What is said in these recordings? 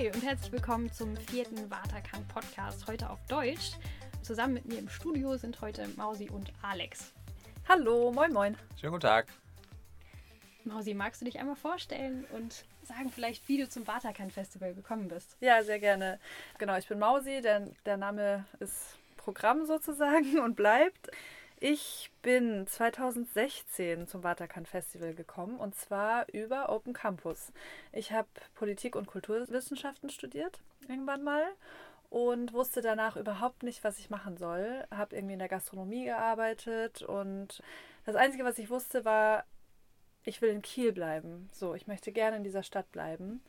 Hi und herzlich willkommen zum vierten Waterkan Podcast, heute auf Deutsch. Zusammen mit mir im Studio sind heute Mausi und Alex. Hallo, moin moin. Schönen guten Tag. Mausi, magst du dich einmal vorstellen und sagen vielleicht, wie du zum Waterkan Festival gekommen bist? Ja, sehr gerne. Genau, ich bin Mausi, der, der Name ist Programm sozusagen und bleibt. Ich bin 2016 zum Waterkan Festival gekommen und zwar über Open Campus. Ich habe Politik und Kulturwissenschaften studiert, irgendwann mal, und wusste danach überhaupt nicht, was ich machen soll. Habe irgendwie in der Gastronomie gearbeitet und das Einzige, was ich wusste, war, ich will in Kiel bleiben. So, ich möchte gerne in dieser Stadt bleiben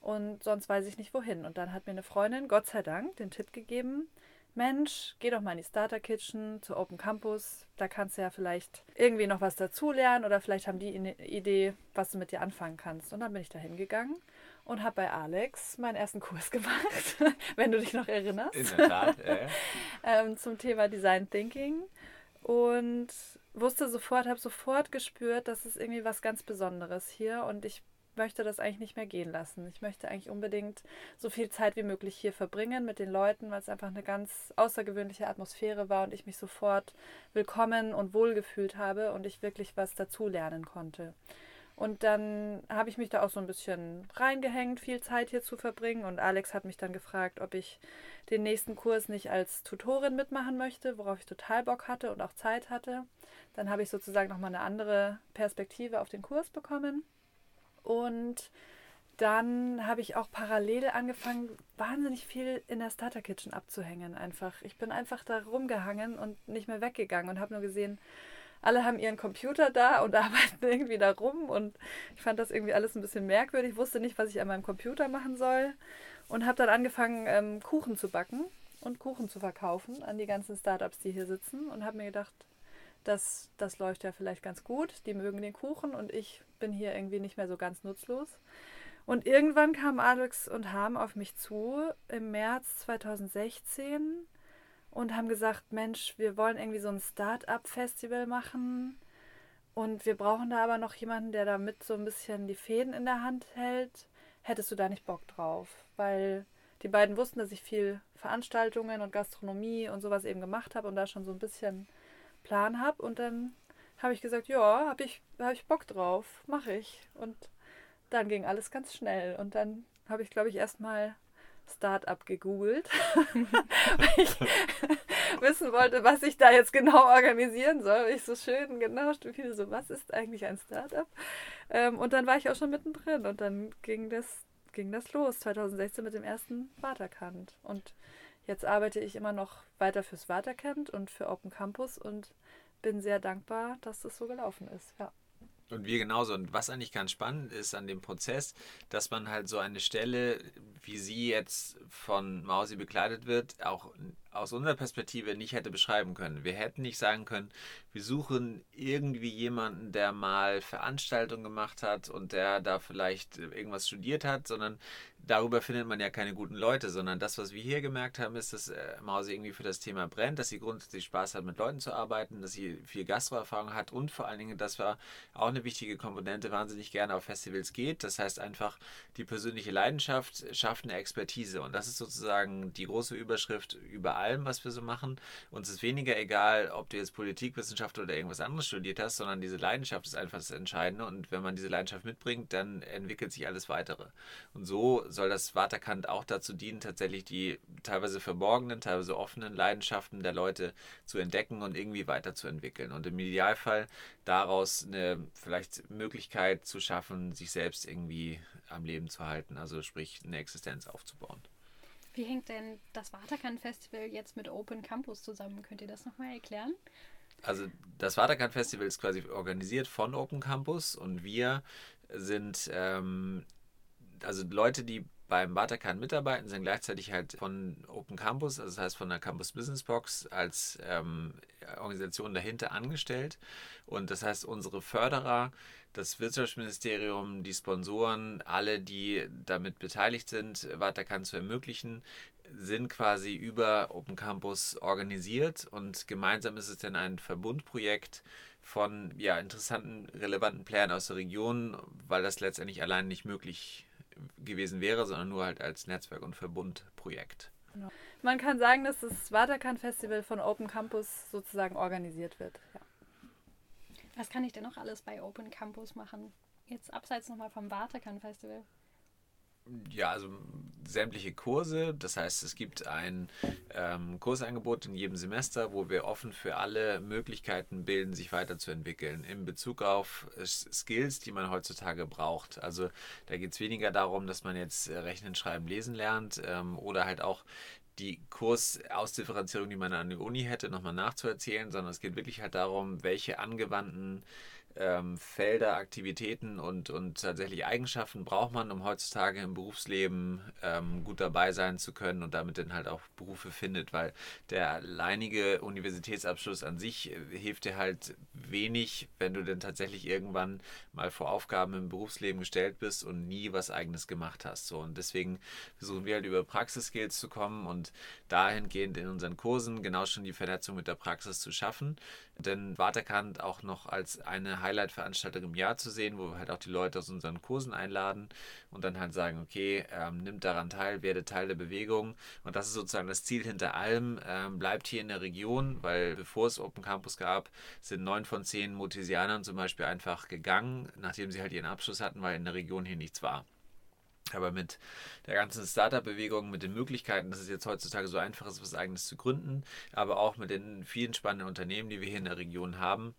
und sonst weiß ich nicht wohin. Und dann hat mir eine Freundin, Gott sei Dank, den Tipp gegeben, Mensch, geh doch mal in die Starter Kitchen zu Open Campus. Da kannst du ja vielleicht irgendwie noch was dazulernen oder vielleicht haben die eine Idee, was du mit dir anfangen kannst. Und dann bin ich da hingegangen und habe bei Alex meinen ersten Kurs gemacht, wenn du dich noch erinnerst. In der Tat, ja. ähm, zum Thema Design Thinking. Und wusste sofort, habe sofort gespürt, dass es irgendwie was ganz Besonderes hier und ich möchte das eigentlich nicht mehr gehen lassen. Ich möchte eigentlich unbedingt so viel Zeit wie möglich hier verbringen mit den Leuten, weil es einfach eine ganz außergewöhnliche Atmosphäre war und ich mich sofort willkommen und wohlgefühlt habe und ich wirklich was dazulernen konnte. Und dann habe ich mich da auch so ein bisschen reingehängt, viel Zeit hier zu verbringen. Und Alex hat mich dann gefragt, ob ich den nächsten Kurs nicht als Tutorin mitmachen möchte, worauf ich total Bock hatte und auch Zeit hatte. Dann habe ich sozusagen nochmal eine andere Perspektive auf den Kurs bekommen. Und dann habe ich auch parallel angefangen, wahnsinnig viel in der Starter Kitchen abzuhängen. Einfach. Ich bin einfach da rumgehangen und nicht mehr weggegangen und habe nur gesehen, alle haben ihren Computer da und arbeiten irgendwie da rum. Und ich fand das irgendwie alles ein bisschen merkwürdig. Ich wusste nicht, was ich an meinem Computer machen soll. Und habe dann angefangen, ähm, Kuchen zu backen und Kuchen zu verkaufen an die ganzen Startups, die hier sitzen. Und habe mir gedacht, das, das läuft ja vielleicht ganz gut. Die mögen den Kuchen und ich bin hier irgendwie nicht mehr so ganz nutzlos. Und irgendwann kamen Alex und Harm auf mich zu im März 2016 und haben gesagt, Mensch, wir wollen irgendwie so ein Start-up-Festival machen und wir brauchen da aber noch jemanden, der damit so ein bisschen die Fäden in der Hand hält. Hättest du da nicht Bock drauf? Weil die beiden wussten, dass ich viel Veranstaltungen und Gastronomie und sowas eben gemacht habe und da schon so ein bisschen Plan habe. Und dann habe ich gesagt, ja, habe ich, hab ich Bock drauf, mache ich. Und dann ging alles ganz schnell. Und dann habe ich, glaube ich, erstmal Startup gegoogelt, weil ich wissen wollte, was ich da jetzt genau organisieren soll. Ich so schön genau studiere, so was ist eigentlich ein Startup? Ähm, und dann war ich auch schon mittendrin und dann ging das, ging das los, 2016 mit dem ersten Waterkant. Und jetzt arbeite ich immer noch weiter fürs Waterkant und für Open Campus und bin sehr dankbar, dass das so gelaufen ist. Ja. Und wir genauso. Und was eigentlich ganz spannend ist an dem Prozess, dass man halt so eine Stelle, wie sie jetzt von Mausi begleitet wird, auch aus unserer Perspektive nicht hätte beschreiben können. Wir hätten nicht sagen können, wir suchen irgendwie jemanden, der mal Veranstaltungen gemacht hat und der da vielleicht irgendwas studiert hat, sondern darüber findet man ja keine guten Leute, sondern das, was wir hier gemerkt haben, ist, dass äh, Mausi irgendwie für das Thema brennt, dass sie grundsätzlich Spaß hat, mit Leuten zu arbeiten, dass sie viel Gastroerfahrung hat und vor allen Dingen, das war auch eine wichtige Komponente, wahnsinnig gerne auf Festivals geht. Das heißt einfach, die persönliche Leidenschaft schafft eine Expertise und das ist sozusagen die große Überschrift über allem, was wir so machen. Uns ist weniger egal, ob du jetzt Politikwissenschaft oder irgendwas anderes studiert hast, sondern diese Leidenschaft ist einfach das Entscheidende und wenn man diese Leidenschaft mitbringt, dann entwickelt sich alles weitere. Und so soll das Waterkant auch dazu dienen, tatsächlich die teilweise verborgenen, teilweise offenen Leidenschaften der Leute zu entdecken und irgendwie weiterzuentwickeln. Und im Idealfall daraus eine vielleicht Möglichkeit zu schaffen, sich selbst irgendwie am Leben zu halten, also sprich eine Existenz aufzubauen. Wie hängt denn das Waterkant Festival jetzt mit Open Campus zusammen? Könnt ihr das nochmal erklären? Also das Waterkant Festival ist quasi organisiert von Open Campus und wir sind ähm, also Leute, die beim Watercan mitarbeiten, sind gleichzeitig halt von Open Campus, also das heißt von der Campus Business Box als ähm, Organisation dahinter angestellt. Und das heißt, unsere Förderer, das Wirtschaftsministerium, die Sponsoren, alle, die damit beteiligt sind, Watercan zu ermöglichen, sind quasi über Open Campus organisiert und gemeinsam ist es dann ein Verbundprojekt von ja, interessanten, relevanten Playern aus der Region, weil das letztendlich allein nicht möglich gewesen wäre, sondern nur halt als Netzwerk- und Verbundprojekt. Genau. Man kann sagen, dass das Waterkan Festival von Open Campus sozusagen organisiert wird. Ja. Was kann ich denn noch alles bei Open Campus machen? Jetzt abseits nochmal vom Waterkan Festival. Ja, also sämtliche Kurse. Das heißt, es gibt ein ähm, Kursangebot in jedem Semester, wo wir offen für alle Möglichkeiten bilden, sich weiterzuentwickeln in Bezug auf Skills, die man heutzutage braucht. Also da geht es weniger darum, dass man jetzt Rechnen, Schreiben, Lesen lernt ähm, oder halt auch die Kursausdifferenzierung, die man an der Uni hätte, nochmal nachzuerzählen, sondern es geht wirklich halt darum, welche angewandten ähm, Felder, Aktivitäten und, und tatsächlich Eigenschaften braucht man, um heutzutage im Berufsleben ähm, gut dabei sein zu können und damit dann halt auch Berufe findet, weil der alleinige Universitätsabschluss an sich äh, hilft dir halt wenig, wenn du denn tatsächlich irgendwann mal vor Aufgaben im Berufsleben gestellt bist und nie was eigenes gemacht hast. So, und deswegen versuchen wir halt über Praxisskills zu kommen und dahingehend in unseren Kursen genau schon die Vernetzung mit der Praxis zu schaffen. Denn Waterkant auch noch als eine Highlight-Veranstaltung im Jahr zu sehen, wo wir halt auch die Leute aus unseren Kursen einladen und dann halt sagen, okay, ähm, nimmt daran teil, werde Teil der Bewegung. Und das ist sozusagen das Ziel hinter allem. Ähm, bleibt hier in der Region, weil bevor es Open Campus gab, sind neun von zehn Mutesianern zum Beispiel einfach gegangen, nachdem sie halt ihren Abschluss hatten, weil in der Region hier nichts war. Aber mit der ganzen Startup-Bewegung, mit den Möglichkeiten, dass es jetzt heutzutage so einfach ist, was eigenes zu gründen, aber auch mit den vielen spannenden Unternehmen, die wir hier in der Region haben,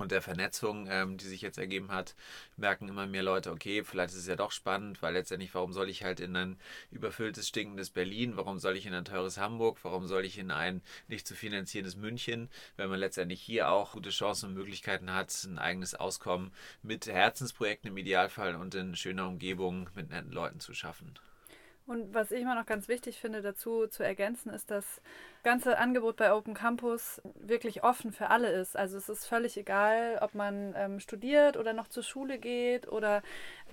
und der Vernetzung, ähm, die sich jetzt ergeben hat, merken immer mehr Leute, okay, vielleicht ist es ja doch spannend, weil letztendlich, warum soll ich halt in ein überfülltes, stinkendes Berlin, warum soll ich in ein teures Hamburg, warum soll ich in ein nicht zu finanzierendes München, wenn man letztendlich hier auch gute Chancen und Möglichkeiten hat, ein eigenes Auskommen mit Herzensprojekten im Idealfall und in schöner Umgebung mit netten Leuten zu schaffen. Und was ich immer noch ganz wichtig finde, dazu zu ergänzen, ist, dass ganze Angebot bei Open Campus wirklich offen für alle ist. Also es ist völlig egal, ob man ähm, studiert oder noch zur Schule geht oder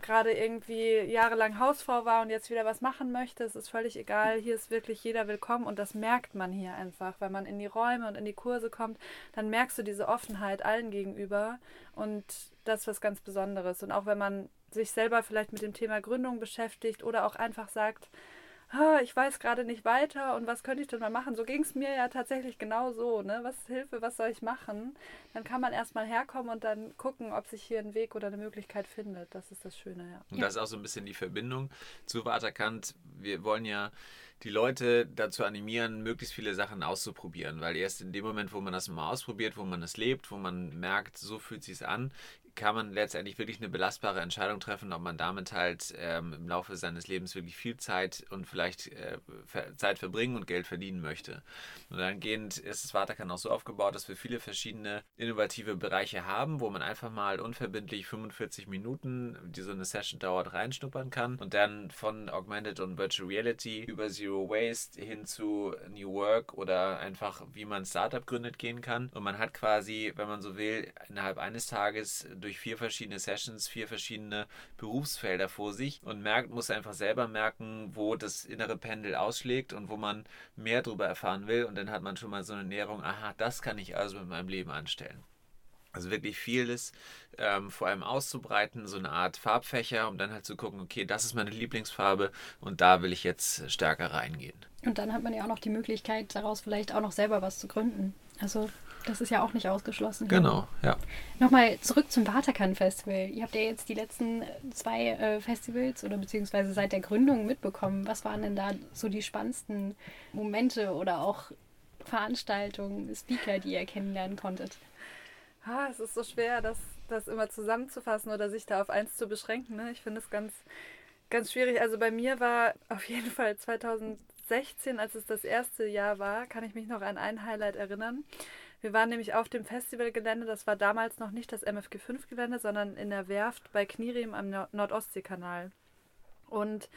gerade irgendwie jahrelang Hausfrau war und jetzt wieder was machen möchte. Es ist völlig egal. Hier ist wirklich jeder willkommen und das merkt man hier einfach. Wenn man in die Räume und in die Kurse kommt, dann merkst du diese Offenheit allen gegenüber und das ist was ganz Besonderes. Und auch wenn man sich selber vielleicht mit dem Thema Gründung beschäftigt oder auch einfach sagt, ich weiß gerade nicht weiter und was könnte ich denn mal machen? So ging es mir ja tatsächlich genau so. Ne? Was Hilfe, was soll ich machen? Dann kann man erstmal herkommen und dann gucken, ob sich hier ein Weg oder eine Möglichkeit findet. Das ist das Schöne, ja. Und das ist auch so ein bisschen die Verbindung zu Waterkant. Wir wollen ja die Leute dazu animieren, möglichst viele Sachen auszuprobieren, weil erst in dem Moment, wo man das mal ausprobiert, wo man es lebt, wo man merkt, so fühlt es sich an, kann man letztendlich wirklich eine belastbare Entscheidung treffen, ob man damit halt ähm, im Laufe seines Lebens wirklich viel Zeit und vielleicht äh, Zeit verbringen und Geld verdienen möchte. Und dahingehend ist das Waterkan auch so aufgebaut, dass wir viele verschiedene innovative Bereiche haben, wo man einfach mal unverbindlich 45 Minuten, die so eine Session dauert, reinschnuppern kann und dann von Augmented und Virtual Reality über Zero Waste hin zu New Work oder einfach wie man Startup gründet gehen kann. Und man hat quasi, wenn man so will, innerhalb eines Tages durch durch vier verschiedene Sessions, vier verschiedene Berufsfelder vor sich und merkt, muss einfach selber merken, wo das innere Pendel ausschlägt und wo man mehr darüber erfahren will. Und dann hat man schon mal so eine Näherung, aha, das kann ich also mit meinem Leben anstellen. Also wirklich vieles ähm, vor allem auszubreiten, so eine Art Farbfächer, um dann halt zu gucken, okay, das ist meine Lieblingsfarbe und da will ich jetzt stärker reingehen. Und dann hat man ja auch noch die Möglichkeit, daraus vielleicht auch noch selber was zu gründen. Also das ist ja auch nicht ausgeschlossen. Genau, ja. Nochmal zurück zum Waterkan Festival. Ihr habt ja jetzt die letzten zwei äh, Festivals oder beziehungsweise seit der Gründung mitbekommen. Was waren denn da so die spannendsten Momente oder auch Veranstaltungen, Speaker, die ihr kennenlernen konntet? Ah, es ist so schwer, das, das immer zusammenzufassen oder sich da auf eins zu beschränken. Ne? Ich finde es ganz, ganz schwierig. Also bei mir war auf jeden Fall 2016, als es das erste Jahr war, kann ich mich noch an ein Highlight erinnern. Wir waren nämlich auf dem Festivalgelände, das war damals noch nicht das MFG5-Gelände, sondern in der Werft bei Kniriem am Nordostseekanal. Und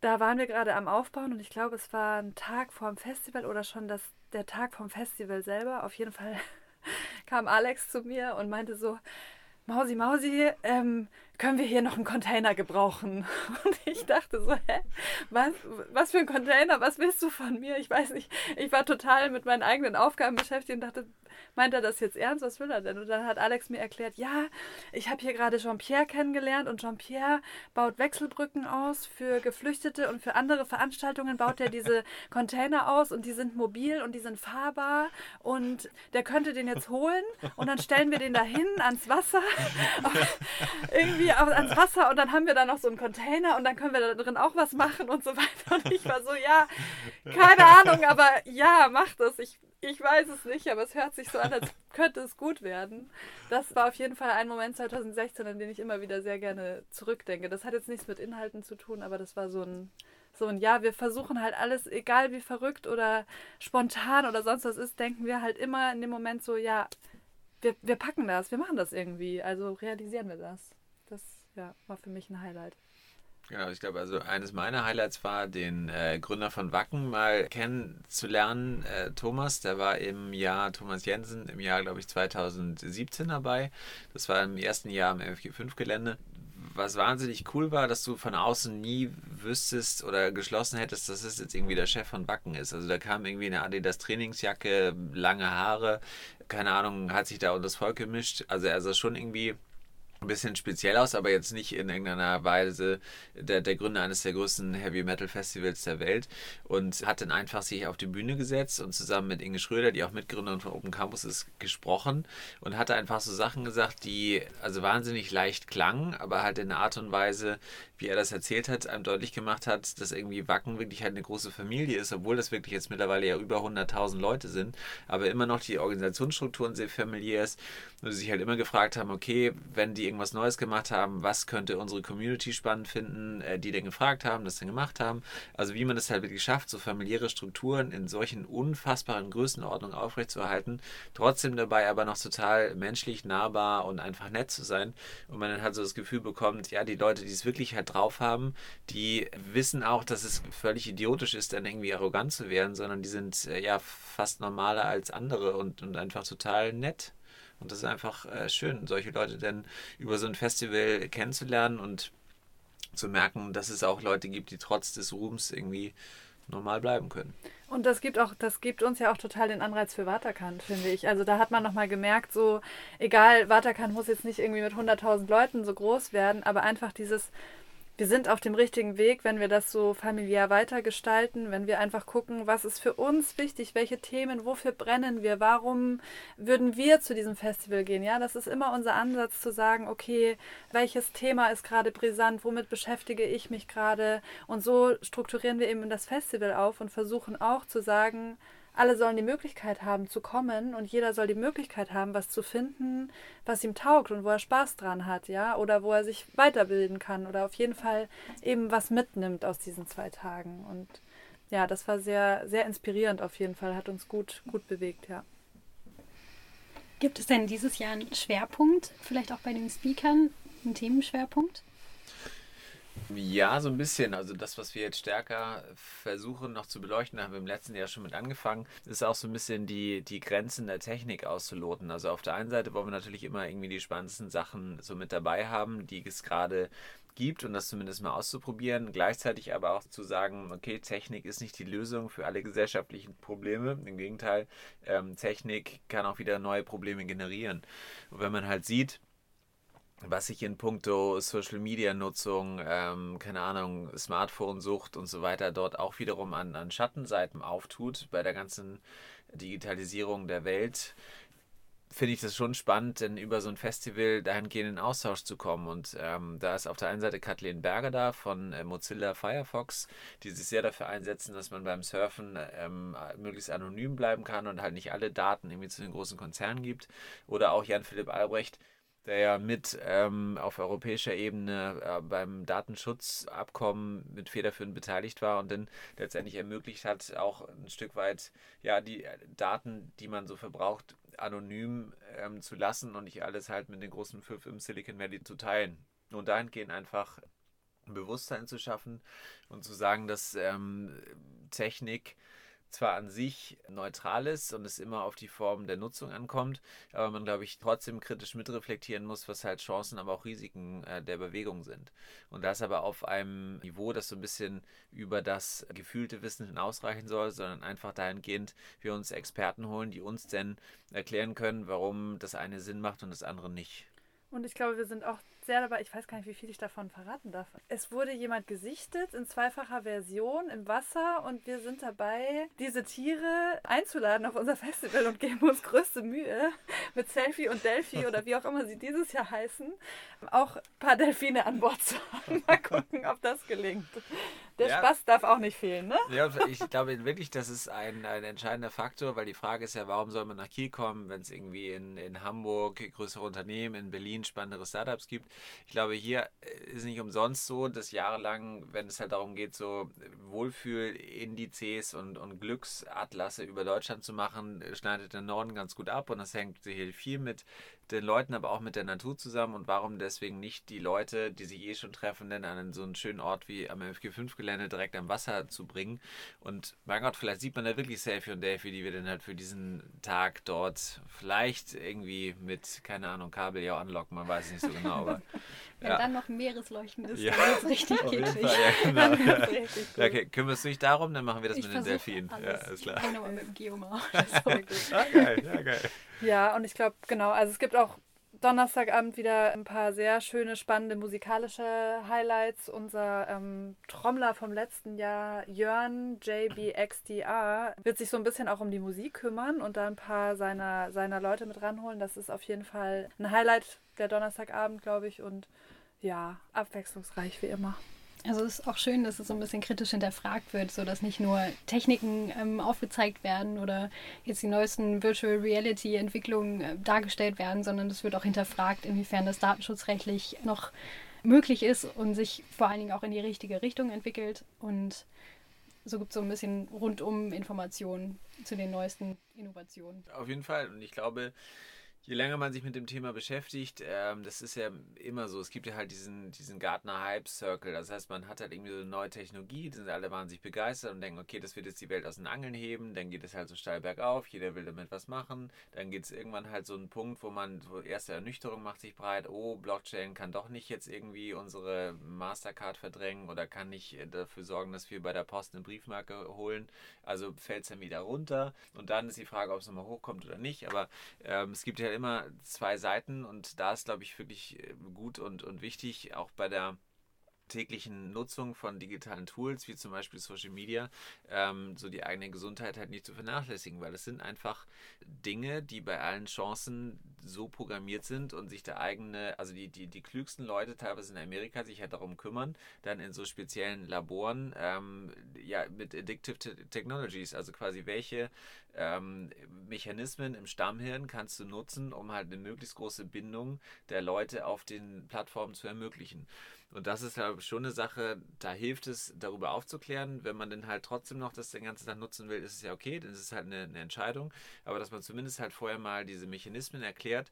da waren wir gerade am Aufbauen und ich glaube, es war ein Tag vorm Festival oder schon das, der Tag vom Festival selber. Auf jeden Fall kam Alex zu mir und meinte so, Mausi, Mausi, ähm, können wir hier noch einen Container gebrauchen? Und ich dachte so, hä, was, was für ein Container, was willst du von mir? Ich weiß nicht, ich war total mit meinen eigenen Aufgaben beschäftigt und dachte, meint er das jetzt ernst? Was will er denn? Und dann hat Alex mir erklärt, ja, ich habe hier gerade Jean-Pierre kennengelernt und Jean-Pierre baut Wechselbrücken aus für Geflüchtete und für andere Veranstaltungen baut er diese Container aus und die sind mobil und die sind fahrbar und der könnte den jetzt holen und dann stellen wir den da hin ans Wasser, irgendwie ans Wasser und dann haben wir da noch so einen Container und dann können wir da drin auch was machen und so weiter. Und ich war so, ja, keine Ahnung, aber ja, mach das. Ich, ich weiß es nicht, aber es hört sich so an, als könnte es gut werden. Das war auf jeden Fall ein Moment 2016, an den ich immer wieder sehr gerne zurückdenke. Das hat jetzt nichts mit Inhalten zu tun, aber das war so ein, so ein Ja, wir versuchen halt alles, egal wie verrückt oder spontan oder sonst was ist, denken wir halt immer in dem Moment so, ja, wir, wir packen das, wir machen das irgendwie, also realisieren wir das. Das ja, war für mich ein Highlight. Genau, ich glaube, also eines meiner Highlights war, den äh, Gründer von Wacken mal kennenzulernen. Äh, Thomas, der war im Jahr, Thomas Jensen, im Jahr, glaube ich, 2017 dabei. Das war im ersten Jahr am MFG5-Gelände. Was wahnsinnig cool war, dass du von außen nie wüsstest oder geschlossen hättest, dass es jetzt irgendwie der Chef von Wacken ist. Also da kam irgendwie eine Adidas Trainingsjacke, lange Haare, keine Ahnung, hat sich da unter das Volk gemischt. Also er sah schon irgendwie ein bisschen speziell aus, aber jetzt nicht in irgendeiner Weise der, der Gründer eines der größten Heavy Metal Festivals der Welt und hat dann einfach sich auf die Bühne gesetzt und zusammen mit Inge Schröder, die auch Mitgründerin von Open Campus ist, gesprochen und hatte einfach so Sachen gesagt, die also wahnsinnig leicht klangen, aber halt in einer Art und Weise, wie er das erzählt hat, einem deutlich gemacht hat, dass irgendwie Wacken wirklich halt eine große Familie ist, obwohl das wirklich jetzt mittlerweile ja über 100.000 Leute sind, aber immer noch die Organisationsstrukturen sehr familiär ist und sie sich halt immer gefragt haben, okay, wenn die irgendwas Neues gemacht haben, was könnte unsere Community spannend finden, äh, die dann gefragt haben, das dann gemacht haben. Also wie man es halt wirklich schafft, so familiäre Strukturen in solchen unfassbaren Größenordnungen aufrechtzuerhalten, trotzdem dabei aber noch total menschlich, nahbar und einfach nett zu sein. Und man dann halt so das Gefühl bekommt, ja, die Leute, die es wirklich halt drauf haben, die wissen auch, dass es völlig idiotisch ist, dann irgendwie arrogant zu werden, sondern die sind äh, ja fast normaler als andere und, und einfach total nett. Und das ist einfach äh, schön, solche Leute dann über so ein Festival kennenzulernen und zu merken, dass es auch Leute gibt, die trotz des Ruhms irgendwie normal bleiben können. Und das gibt auch, das gibt uns ja auch total den Anreiz für Waterkant, finde ich. Also da hat man nochmal gemerkt, so, egal, Waterkant muss jetzt nicht irgendwie mit 100.000 Leuten so groß werden, aber einfach dieses, wir sind auf dem richtigen Weg, wenn wir das so familiär weitergestalten, wenn wir einfach gucken, was ist für uns wichtig, welche Themen, wofür brennen wir, warum würden wir zu diesem Festival gehen. Ja, das ist immer unser Ansatz zu sagen, okay, welches Thema ist gerade brisant, womit beschäftige ich mich gerade und so strukturieren wir eben das Festival auf und versuchen auch zu sagen, alle sollen die Möglichkeit haben zu kommen und jeder soll die Möglichkeit haben, was zu finden, was ihm taugt und wo er Spaß dran hat, ja, oder wo er sich weiterbilden kann oder auf jeden Fall eben was mitnimmt aus diesen zwei Tagen. Und ja, das war sehr, sehr inspirierend auf jeden Fall, hat uns gut, gut bewegt, ja. Gibt es denn dieses Jahr einen Schwerpunkt, vielleicht auch bei den Speakern, einen Themenschwerpunkt? Ja, so ein bisschen. Also das, was wir jetzt stärker versuchen noch zu beleuchten, haben wir im letzten Jahr schon mit angefangen, ist auch so ein bisschen die, die Grenzen der Technik auszuloten. Also auf der einen Seite wollen wir natürlich immer irgendwie die spannendsten Sachen so mit dabei haben, die es gerade gibt und das zumindest mal auszuprobieren. Gleichzeitig aber auch zu sagen, okay, Technik ist nicht die Lösung für alle gesellschaftlichen Probleme. Im Gegenteil, ähm, Technik kann auch wieder neue Probleme generieren. Und wenn man halt sieht, was sich in puncto Social Media Nutzung, ähm, keine Ahnung, Smartphone-Sucht und so weiter dort auch wiederum an, an Schattenseiten auftut bei der ganzen Digitalisierung der Welt, finde ich das schon spannend, denn über so ein Festival dahingehend in Austausch zu kommen. Und ähm, da ist auf der einen Seite Kathleen Berger da von äh, Mozilla Firefox, die sich sehr dafür einsetzen, dass man beim Surfen ähm, möglichst anonym bleiben kann und halt nicht alle Daten irgendwie zu den großen Konzernen gibt. Oder auch Jan-Philipp Albrecht, der ja mit ähm, auf europäischer Ebene äh, beim Datenschutzabkommen mit federführend beteiligt war und dann letztendlich ermöglicht hat, auch ein Stück weit ja die Daten, die man so verbraucht, anonym ähm, zu lassen und nicht alles halt mit den großen fünf im Silicon Valley zu teilen. Und dahingehend einfach ein Bewusstsein zu schaffen und zu sagen, dass ähm, Technik zwar an sich neutral ist und es immer auf die Form der Nutzung ankommt, aber man, glaube ich, trotzdem kritisch mitreflektieren muss, was halt Chancen, aber auch Risiken äh, der Bewegung sind. Und das aber auf einem Niveau, das so ein bisschen über das gefühlte Wissen hinausreichen soll, sondern einfach dahingehend, wir uns Experten holen, die uns denn erklären können, warum das eine Sinn macht und das andere nicht. Und ich glaube, wir sind auch sehr dabei, ich weiß gar nicht, wie viel ich davon verraten darf. Es wurde jemand gesichtet in zweifacher Version im Wasser und wir sind dabei, diese Tiere einzuladen auf unser Festival und geben uns größte Mühe mit Selfie und Delphi oder wie auch immer sie dieses Jahr heißen, auch ein paar Delfine an Bord zu haben. Mal gucken, ob das gelingt. Der ja. Spaß darf auch nicht fehlen, ne? Ja, ich glaube wirklich, das ist ein, ein entscheidender Faktor, weil die Frage ist ja, warum soll man nach Kiel kommen, wenn es irgendwie in, in Hamburg größere Unternehmen, in Berlin spannendere Startups gibt. Ich glaube, hier ist nicht umsonst so, dass jahrelang, wenn es halt darum geht, so Wohlfühlindizes und, und Glücksatlasse über Deutschland zu machen, schneidet der Norden ganz gut ab und das hängt hier viel mit den Leuten, aber auch mit der Natur zusammen und warum deswegen nicht die Leute, die sich eh schon treffen, denn an so einen schönen Ort wie am FG5-Gelände direkt am Wasser zu bringen. Und mein Gott, vielleicht sieht man da wirklich Selfie und Delphi, die wir dann halt für diesen Tag dort vielleicht irgendwie mit, keine Ahnung, Kabel ja anlocken, man weiß nicht so genau, aber. Wenn ja. dann noch Meeresleuchten ist, ja. dann ist richtig kitschig. Ja, genau. ja, okay, kümmerst du dich darum, dann machen wir das ich mit den Delfinen. Ja, ist klar. Ich nochmal mit dem Geomar. So. ah, geil, ja, geil. Ja, und ich glaube, genau, also es gibt auch Donnerstagabend wieder ein paar sehr schöne, spannende musikalische Highlights. Unser ähm, Trommler vom letzten Jahr, Jörn JBXDR, wird sich so ein bisschen auch um die Musik kümmern und da ein paar seiner, seiner Leute mit ranholen. Das ist auf jeden Fall ein Highlight der Donnerstagabend, glaube ich. Und ja, abwechslungsreich wie immer. Also es ist auch schön, dass es so ein bisschen kritisch hinterfragt wird, sodass nicht nur Techniken ähm, aufgezeigt werden oder jetzt die neuesten Virtual Reality Entwicklungen äh, dargestellt werden, sondern es wird auch hinterfragt, inwiefern das datenschutzrechtlich noch möglich ist und sich vor allen Dingen auch in die richtige Richtung entwickelt. Und so gibt es so ein bisschen rundum Informationen zu den neuesten Innovationen. Auf jeden Fall. Und ich glaube, je länger man sich mit dem Thema beschäftigt, ähm, das ist ja immer so, es gibt ja halt diesen, diesen Gartner-Hype-Circle. Das heißt, man hat halt irgendwie so eine neue Technologie, sind alle wahnsinnig begeistert und denken, okay, das wird jetzt die Welt aus den Angeln heben, dann geht es halt so steil bergauf, jeder will damit was machen. Dann geht es irgendwann halt so einen Punkt, wo man so erste Ernüchterung macht sich breit, oh, Blockchain kann doch nicht jetzt irgendwie unsere Mastercard verdrängen oder kann nicht dafür sorgen, dass wir bei der Post eine Briefmarke holen. Also fällt es dann wieder runter. Und dann ist die Frage, ob es nochmal hochkommt oder nicht. Aber ähm, es gibt ja immer zwei Seiten und da ist, glaube ich, wirklich äh, gut und, und wichtig, auch bei der täglichen Nutzung von digitalen Tools, wie zum Beispiel Social Media, ähm, so die eigene Gesundheit halt nicht zu vernachlässigen, weil es sind einfach Dinge, die bei allen Chancen so programmiert sind und sich der eigene, also die, die, die klügsten Leute teilweise in Amerika sich halt darum kümmern, dann in so speziellen Laboren, ähm, ja, mit Addictive Technologies, also quasi welche ähm, Mechanismen im Stammhirn kannst du nutzen, um halt eine möglichst große Bindung der Leute auf den Plattformen zu ermöglichen. Und das ist ja schon eine Sache, da hilft es, darüber aufzuklären. Wenn man dann halt trotzdem noch das den ganzen Tag nutzen will, ist es ja okay, dann ist es halt eine, eine Entscheidung. Aber dass man zumindest halt vorher mal diese Mechanismen erklärt,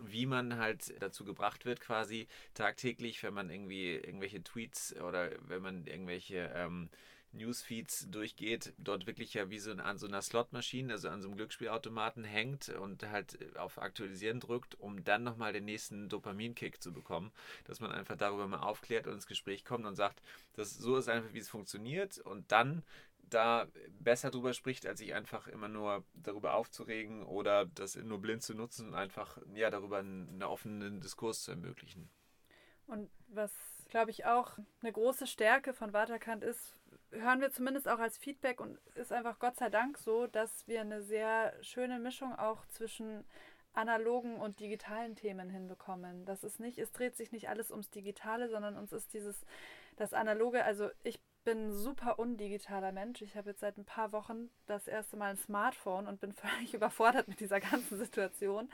wie man halt dazu gebracht wird, quasi tagtäglich, wenn man irgendwie irgendwelche Tweets oder wenn man irgendwelche ähm, Newsfeeds durchgeht, dort wirklich ja wie so an so einer Slotmaschine, also an so einem Glücksspielautomaten hängt und halt auf Aktualisieren drückt, um dann nochmal den nächsten Dopaminkick zu bekommen. Dass man einfach darüber mal aufklärt und ins Gespräch kommt und sagt, das so ist einfach, wie es funktioniert und dann da besser drüber spricht, als sich einfach immer nur darüber aufzuregen oder das nur blind zu nutzen und einfach ja darüber einen offenen Diskurs zu ermöglichen. Und was glaube ich auch eine große Stärke von Waterkant ist, hören wir zumindest auch als Feedback und ist einfach Gott sei Dank so, dass wir eine sehr schöne Mischung auch zwischen analogen und digitalen Themen hinbekommen. Das ist nicht, es dreht sich nicht alles ums Digitale, sondern uns ist dieses, das Analoge, also ich bin ein super undigitaler Mensch. Ich habe jetzt seit ein paar Wochen das erste Mal ein Smartphone und bin völlig überfordert mit dieser ganzen Situation.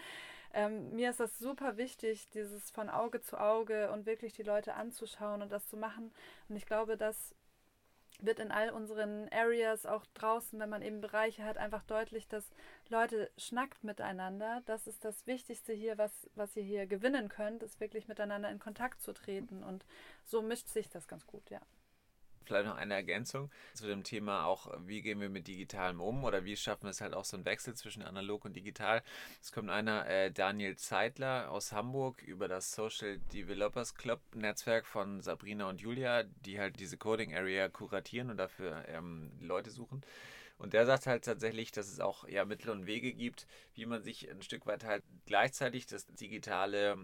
Ähm, mir ist das super wichtig, dieses von Auge zu Auge und wirklich die Leute anzuschauen und das zu machen. Und ich glaube, dass wird in all unseren Areas auch draußen, wenn man eben Bereiche hat, einfach deutlich, dass Leute schnackt miteinander. Das ist das Wichtigste hier, was, was ihr hier gewinnen könnt, ist wirklich miteinander in Kontakt zu treten. Und so mischt sich das ganz gut, ja. Vielleicht noch eine Ergänzung zu dem Thema auch, wie gehen wir mit Digitalem um oder wie schaffen wir es halt auch so einen Wechsel zwischen analog und digital. Es kommt einer, äh, Daniel Zeitler aus Hamburg, über das Social Developers Club Netzwerk von Sabrina und Julia, die halt diese Coding Area kuratieren und dafür ähm, Leute suchen. Und der sagt halt tatsächlich, dass es auch ja Mittel und Wege gibt, wie man sich ein Stück weit halt gleichzeitig das Digitale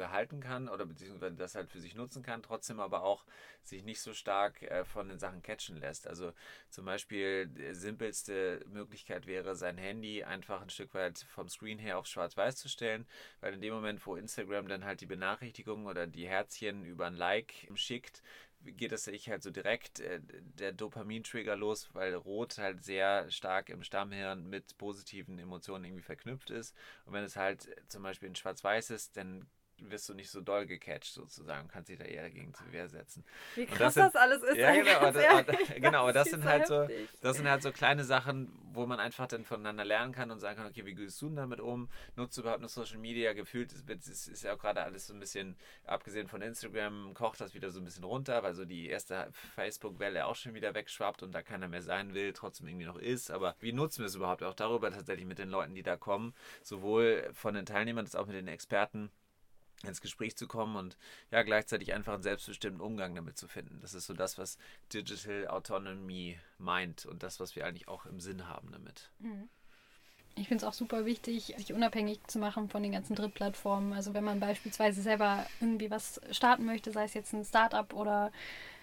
behalten kann oder beziehungsweise das halt für sich nutzen kann, trotzdem aber auch sich nicht so stark äh, von den Sachen catchen lässt. Also zum Beispiel die simpelste Möglichkeit wäre, sein Handy einfach ein Stück weit vom Screen her auf schwarz-weiß zu stellen, weil in dem Moment, wo Instagram dann halt die Benachrichtigungen oder die Herzchen über ein Like schickt, geht es sich halt so direkt äh, der Dopamin-Trigger los, weil Rot halt sehr stark im Stammhirn mit positiven Emotionen irgendwie verknüpft ist. Und wenn es halt zum Beispiel in Schwarz-Weiß ist, dann wirst du nicht so doll gecatcht sozusagen, kannst dich da eher dagegen zur Wehr setzen. Wie krass das, sind, das, alles ist. Ja, genau, aber, ehrlich, genau, das, das sind halt so, das sind halt so kleine Sachen, wo man einfach dann voneinander lernen kann und sagen kann, okay, wie gehst du denn damit um? Nutzt du überhaupt noch Social Media? Gefühlt ist, ist, ist ja auch gerade alles so ein bisschen, abgesehen von Instagram, kocht das wieder so ein bisschen runter, weil so die erste Facebook-Welle auch schon wieder wegschwappt und da keiner mehr sein will, trotzdem irgendwie noch ist. Aber wie nutzen wir es überhaupt auch darüber tatsächlich mit den Leuten, die da kommen, sowohl von den Teilnehmern als auch mit den Experten? Ins Gespräch zu kommen und ja, gleichzeitig einfach einen selbstbestimmten Umgang damit zu finden. Das ist so das, was Digital Autonomy meint und das, was wir eigentlich auch im Sinn haben damit. Mhm. Ich finde es auch super wichtig, sich unabhängig zu machen von den ganzen Drittplattformen. Also wenn man beispielsweise selber irgendwie was starten möchte, sei es jetzt ein Startup oder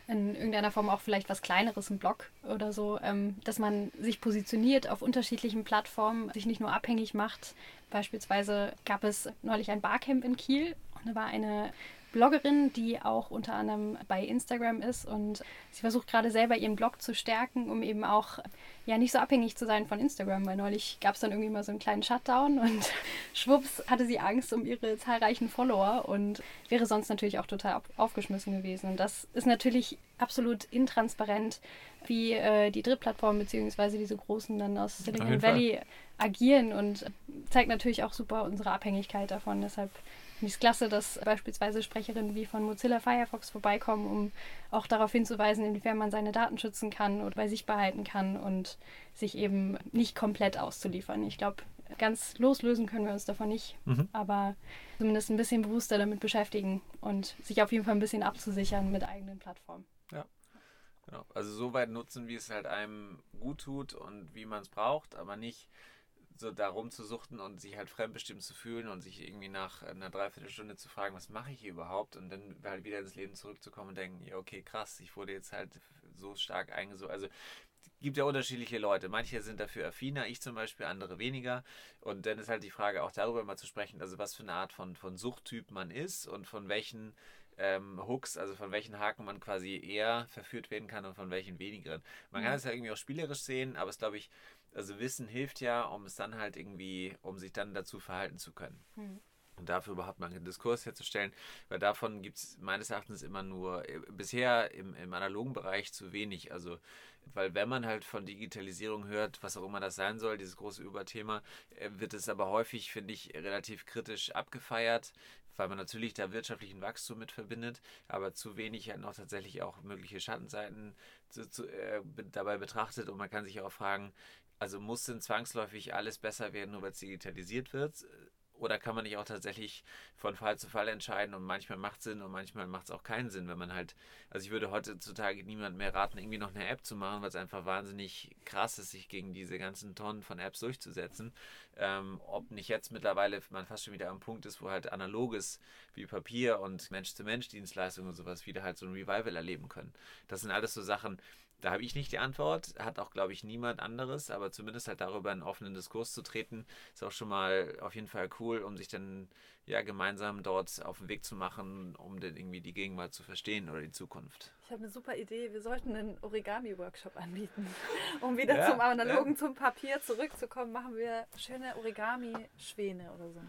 in irgendeiner Form auch vielleicht was Kleineres, ein Blog oder so, ähm, dass man sich positioniert auf unterschiedlichen Plattformen, sich nicht nur abhängig macht. Beispielsweise gab es neulich ein Barcamp in Kiel war eine Bloggerin, die auch unter anderem bei Instagram ist und sie versucht gerade selber ihren Blog zu stärken, um eben auch ja nicht so abhängig zu sein von Instagram, weil neulich gab es dann irgendwie mal so einen kleinen Shutdown und schwupps hatte sie Angst um ihre zahlreichen Follower und wäre sonst natürlich auch total aufgeschmissen gewesen. Und das ist natürlich absolut intransparent, wie äh, die Drittplattformen bzw. diese großen dann aus Silicon Valley Fall. agieren und zeigt natürlich auch super unsere Abhängigkeit davon. Deshalb finde ich es klasse, dass beispielsweise Sprecherinnen wie von Mozilla Firefox vorbeikommen, um auch darauf hinzuweisen, inwiefern man seine Daten schützen kann oder bei sich behalten kann und sich eben nicht komplett auszuliefern. Ich glaube, ganz loslösen können wir uns davon nicht, mhm. aber zumindest ein bisschen bewusster damit beschäftigen und sich auf jeden Fall ein bisschen abzusichern mit eigenen Plattformen. Ja. Genau. Also so weit nutzen, wie es halt einem gut tut und wie man es braucht, aber nicht so darum zu suchten und sich halt fremdbestimmt zu fühlen und sich irgendwie nach einer Dreiviertelstunde zu fragen, was mache ich hier überhaupt und dann halt wieder ins Leben zurückzukommen und denken, ja, okay, krass, ich wurde jetzt halt so stark eingesogen. Also gibt ja unterschiedliche Leute. Manche sind dafür affiner, ich zum Beispiel, andere weniger. Und dann ist halt die Frage, auch darüber mal zu sprechen, also was für eine Art von, von Suchttyp man ist und von welchen ähm, Hooks, also von welchen Haken man quasi eher verführt werden kann und von welchen wenigeren. Man kann es ja irgendwie auch spielerisch sehen, aber es glaube ich, also Wissen hilft ja, um es dann halt irgendwie, um sich dann dazu verhalten zu können. Mhm. Und dafür überhaupt mal einen Diskurs herzustellen, weil davon gibt es meines Erachtens immer nur äh, bisher im, im analogen Bereich zu wenig. Also, weil wenn man halt von Digitalisierung hört, was auch immer das sein soll, dieses große Überthema, äh, wird es aber häufig, finde ich, relativ kritisch abgefeiert, weil man natürlich da wirtschaftlichen Wachstum mit verbindet, aber zu wenig halt noch tatsächlich auch mögliche Schattenseiten zu, zu, äh, dabei betrachtet. Und man kann sich auch fragen, also muss denn zwangsläufig alles besser werden, nur weil es digitalisiert wird? Oder kann man nicht auch tatsächlich von Fall zu Fall entscheiden und manchmal macht es Sinn und manchmal macht es auch keinen Sinn, wenn man halt, also ich würde heutzutage niemand mehr raten, irgendwie noch eine App zu machen, weil es einfach wahnsinnig krass ist, sich gegen diese ganzen Tonnen von Apps durchzusetzen. Ähm, ob nicht jetzt mittlerweile man fast schon wieder am Punkt ist, wo halt analoges wie Papier und Mensch-zu-Mensch-Dienstleistungen und sowas wieder halt so ein Revival erleben können. Das sind alles so Sachen, da habe ich nicht die Antwort, hat auch, glaube ich, niemand anderes, aber zumindest halt darüber in offenen Diskurs zu treten, ist auch schon mal auf jeden Fall cool, um sich dann ja gemeinsam dort auf den Weg zu machen, um dann irgendwie die Gegenwart zu verstehen oder die Zukunft. Ich habe eine super Idee, wir sollten einen Origami-Workshop anbieten. Um wieder ja, zum Analogen, ja. zum Papier zurückzukommen, machen wir schöne Origami-Schwäne oder so.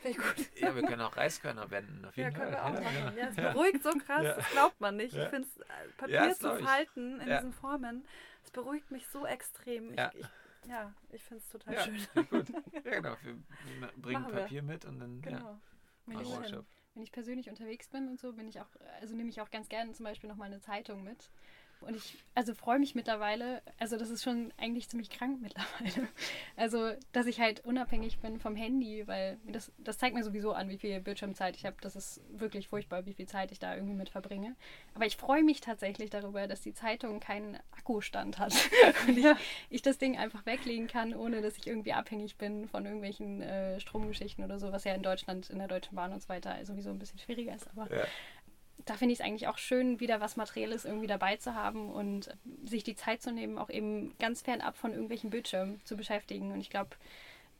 Finde ich gut. Ja, wir können auch Reiskörner wenden, auf jeden ja, Fall. Können wir auch machen. Ja, es beruhigt so krass, das glaubt man nicht. Ich finde es, äh, Papier zu falten in diesen Formen, es beruhigt mich so extrem. Ich, ich, ja, ich finde es total schön. Gut. Ja, genau. Wir bringen machen Papier wir. mit und dann genau. ja, wenn ich persönlich unterwegs bin und so, bin ich auch, also nehme ich auch ganz gerne zum Beispiel nochmal eine Zeitung mit Und ich also freue mich mittlerweile, also das ist schon eigentlich ziemlich krank mittlerweile. Also, dass ich halt unabhängig bin vom Handy, weil das, das zeigt mir sowieso an, wie viel Bildschirmzeit ich habe. Das ist wirklich furchtbar, wie viel Zeit ich da irgendwie mit verbringe. Aber ich freue mich tatsächlich darüber, dass die Zeitung keinen Akkustand hat. Und ich, ich, das Ding einfach weglegen kann, ohne dass ich irgendwie abhängig bin von irgendwelchen äh, Stromgeschichten oder so, was ja in Deutschland, in der Deutschen Bahn und so weiter sowieso ein bisschen schwieriger ist. Aber ja da finde ich es eigentlich auch schön, wieder was Materielles irgendwie dabei zu haben und sich die Zeit zu nehmen, auch eben ganz fernab von irgendwelchen Bildschirmen zu beschäftigen. Und ich glaube,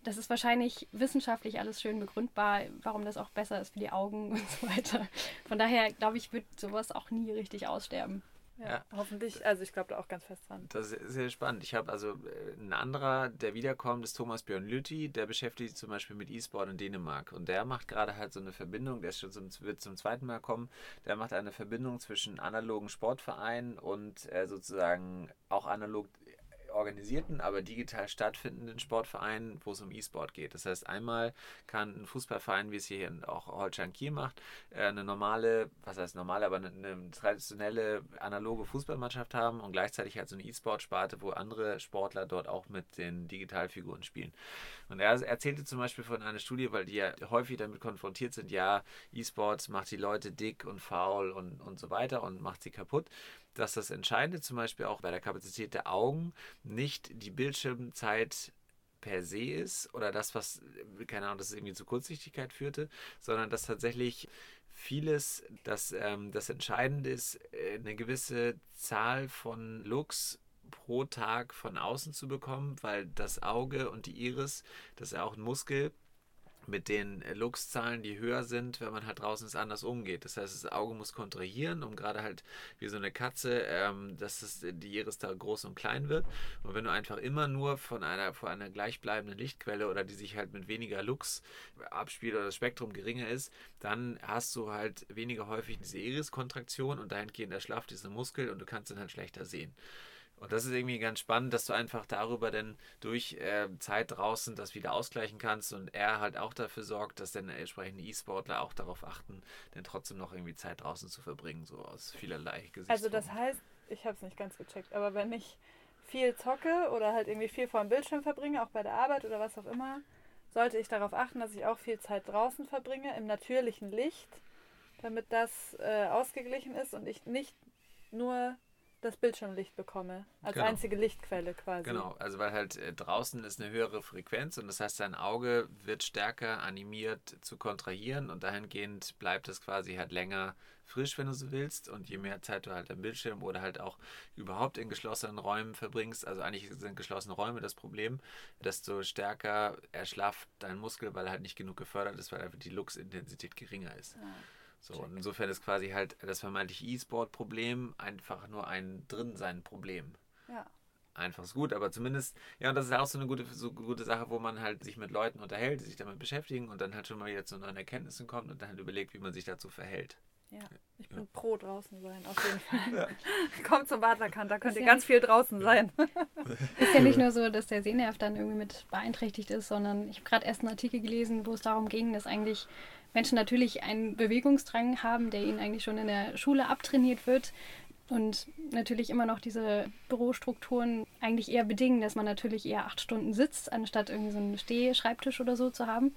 das ist wahrscheinlich wissenschaftlich alles schön begründbar, warum das auch besser ist für die Augen und so weiter. Von daher glaube ich, wird sowas auch nie richtig aussterben. Ja, ja. hoffentlich. Also ich glaube da auch ganz fest dran. Das ist sehr spannend. Ich habe also äh, ein anderer, der wiederkommt, ist Thomas Björn Lüthi, der beschäftigt sich zum Beispiel mit E-Sport in Dänemark. Und der macht gerade halt so eine Verbindung, der ist schon zum, wird zum zweiten Mal kommen, der macht eine Verbindung zwischen analogen Sportvereinen und äh, sozusagen auch analog organisierten, aber digital stattfindenden Sportvereinen, wo es um E-Sport geht. Das heißt, einmal kann ein Fußballverein, wie es hier auch Holstein Kiel macht, äh, eine normale, was heißt normale, aber eine, eine traditionelle analoge Fußballmannschaft haben und gleichzeitig halt so eine E-Sport-Sparte, wo andere Sportler dort auch mit den Digitalfiguren spielen. Und er erzählte zum Beispiel von einer Studie, weil die ja häufig damit konfrontiert sind, ja, E-Sports macht die Leute dick und faul und, und so weiter und macht sie kaputt dass das Entscheidende zum Beispiel auch bei der Kapazität der Augen nicht die Bildschirmzeit per se ist oder das, was, keine Ahnung, das irgendwie zu Kurzsichtigkeit führte, sondern dass tatsächlich vieles, dass ähm, das Entscheidende ist, äh, eine gewisse Zahl von Looks pro Tag von außen zu bekommen, weil das Auge und die Iris, das ist ja auch ein Muskel, mit den Lux-Zahlen, die höher sind, wenn man halt draußen ist, anders umgeht. Das heißt, das Auge muss kontrahieren, um gerade halt wie so eine Katze, ähm, dass es, die Iris da groß und klein wird. Und wenn du einfach immer nur von einer, von einer gleichbleibenden Lichtquelle oder die sich halt mit weniger Lux abspielt oder das Spektrum geringer ist, dann hast du halt weniger häufig diese Iris-Kontraktion und dahingehend erschlafft diese Muskel und du kannst dann halt schlechter sehen. Und das ist irgendwie ganz spannend, dass du einfach darüber dann durch äh, Zeit draußen das wieder ausgleichen kannst und er halt auch dafür sorgt, dass dann entsprechende E-Sportler auch darauf achten, dann trotzdem noch irgendwie Zeit draußen zu verbringen, so aus vielerlei Gesichtspunkten. Also das heißt, ich habe es nicht ganz gecheckt, aber wenn ich viel zocke oder halt irgendwie viel vor dem Bildschirm verbringe, auch bei der Arbeit oder was auch immer, sollte ich darauf achten, dass ich auch viel Zeit draußen verbringe, im natürlichen Licht, damit das äh, ausgeglichen ist und ich nicht nur das Bildschirmlicht bekomme, als genau. einzige Lichtquelle quasi. Genau, also weil halt äh, draußen ist eine höhere Frequenz und das heißt, dein Auge wird stärker animiert zu kontrahieren und dahingehend bleibt es quasi halt länger frisch, wenn du so willst. Und je mehr Zeit du halt am Bildschirm oder halt auch überhaupt in geschlossenen Räumen verbringst, also eigentlich sind geschlossene Räume das Problem, desto stärker erschlafft dein Muskel, weil er halt nicht genug gefördert ist, weil einfach die Luxintensität geringer ist. Ja. So, und insofern ist quasi halt das vermeintliche E-Sport-Problem einfach nur ein Drinsein-Problem. Ja. Einfach ist gut, aber zumindest, ja, und das ist auch so eine gute, so gute Sache, wo man halt sich mit Leuten unterhält, die sich damit beschäftigen und dann halt schon mal wieder zu neuen Erkenntnissen kommt und dann halt überlegt, wie man sich dazu verhält. Ja, ich bin ja. pro draußen sein, auf jeden Fall. Ja. Kommt zum Badlerkant, da könnt ihr ganz viel draußen sein. ist ja nicht nur so, dass der Sehnerv dann irgendwie mit beeinträchtigt ist, sondern ich habe gerade erst einen Artikel gelesen, wo es darum ging, dass eigentlich Menschen natürlich einen Bewegungsdrang haben, der ihnen eigentlich schon in der Schule abtrainiert wird. Und natürlich immer noch diese Bürostrukturen eigentlich eher bedingen, dass man natürlich eher acht Stunden sitzt, anstatt irgendwie so einen Stehschreibtisch oder so zu haben.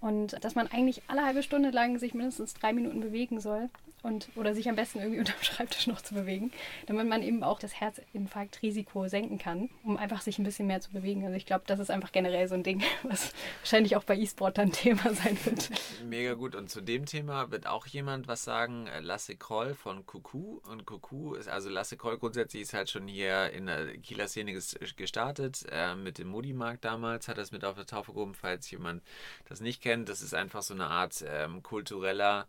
Und dass man eigentlich alle halbe Stunde lang sich mindestens drei Minuten bewegen soll und oder sich am besten irgendwie unterm Schreibtisch noch zu bewegen, damit man eben auch das Herzinfarktrisiko senken kann, um einfach sich ein bisschen mehr zu bewegen. Also ich glaube, das ist einfach generell so ein Ding, was wahrscheinlich auch bei E-Sport dann Thema sein wird. Mega gut. Und zu dem Thema wird auch jemand was sagen. Äh, Lasse Kroll von Kuku. Und Kuku ist, also Lasse Kroll grundsätzlich ist halt schon hier in der Kieler Szene gestartet. Äh, mit dem Modi-Markt damals hat es mit auf der Taufe gehoben, falls jemand das nicht kennt. Das ist einfach so eine Art ähm, kultureller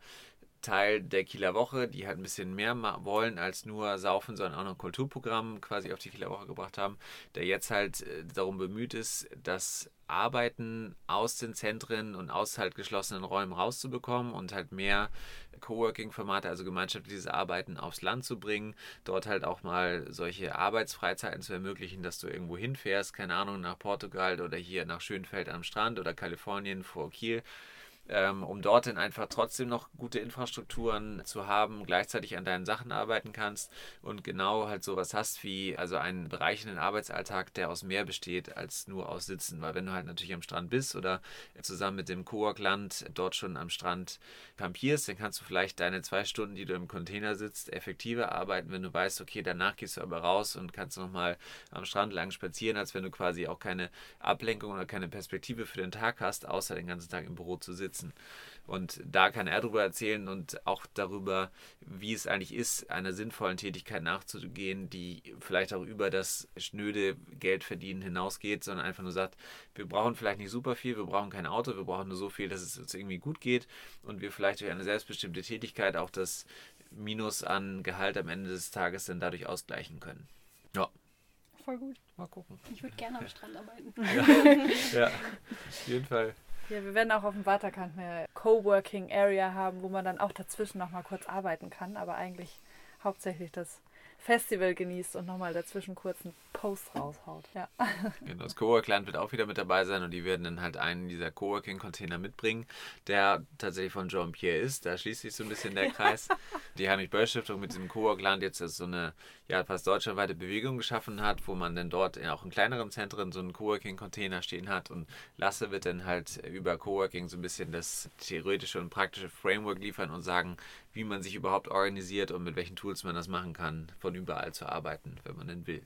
Teil der Kieler Woche, die halt ein bisschen mehr wollen als nur saufen, sondern auch noch ein Kulturprogramm quasi auf die Kieler Woche gebracht haben, der jetzt halt äh, darum bemüht ist, das Arbeiten aus den Zentren und aus halt geschlossenen Räumen rauszubekommen und halt mehr Coworking-Formate, also gemeinschaftliches Arbeiten aufs Land zu bringen, dort halt auch mal solche Arbeitsfreizeiten zu ermöglichen, dass du irgendwo hinfährst, keine Ahnung, nach Portugal oder hier nach Schönfeld am Strand oder Kalifornien vor Kiel ähm, um dort dann einfach trotzdem noch gute Infrastrukturen zu haben, gleichzeitig an deinen Sachen arbeiten kannst und genau halt sowas hast wie also einen bereichenden Arbeitsalltag, der aus mehr besteht als nur aus Sitzen. Weil wenn du halt natürlich am Strand bist oder zusammen mit dem Cowork-Land dort schon am Strand campierst, dann kannst du vielleicht deine zwei Stunden, die du im Container sitzt, effektiver arbeiten, wenn du weißt, okay, danach gehst du aber raus und kannst nochmal am Strand lang spazieren, als wenn du quasi auch keine Ablenkung oder keine Perspektive für den Tag hast, außer den ganzen Tag im Büro zu sitzen. Und da kann er darüber erzählen und auch darüber, wie es eigentlich ist, einer sinnvollen Tätigkeit nachzugehen, die vielleicht auch über das schnöde Geldverdienen hinausgeht, sondern einfach nur sagt, wir brauchen vielleicht nicht super viel, wir brauchen kein Auto, wir brauchen nur so viel, dass es uns irgendwie gut geht und wir vielleicht durch eine selbstbestimmte Tätigkeit auch das Minus an Gehalt am Ende des Tages dann dadurch ausgleichen können. Ja. Voll gut. Mal gucken. Ich würde gerne am Strand arbeiten. Ja, ja auf jeden Fall. Ja, wir werden auch auf dem Waterkant eine Coworking Area haben, wo man dann auch dazwischen nochmal kurz arbeiten kann, aber eigentlich hauptsächlich das Festival genießt und nochmal dazwischen kurz einen Post raushaut. Ja. Genau, das Cowork-Land wird auch wieder mit dabei sein und die werden dann halt einen dieser Coworking-Container mitbringen, der tatsächlich von Jean Pierre ist. Da schließt sich so ein bisschen der Kreis. die Heinrich-Böll-Stiftung mit diesem Cowork-Land jetzt so eine ja, fast deutschlandweite Bewegung geschaffen hat, wo man dann dort auch in kleineren Zentren so einen Coworking-Container stehen hat und Lasse wird dann halt über Coworking so ein bisschen das theoretische und praktische Framework liefern und sagen, wie man sich überhaupt organisiert und mit welchen Tools man das machen kann, von überall zu arbeiten, wenn man denn will.